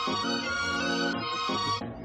フフフフフ。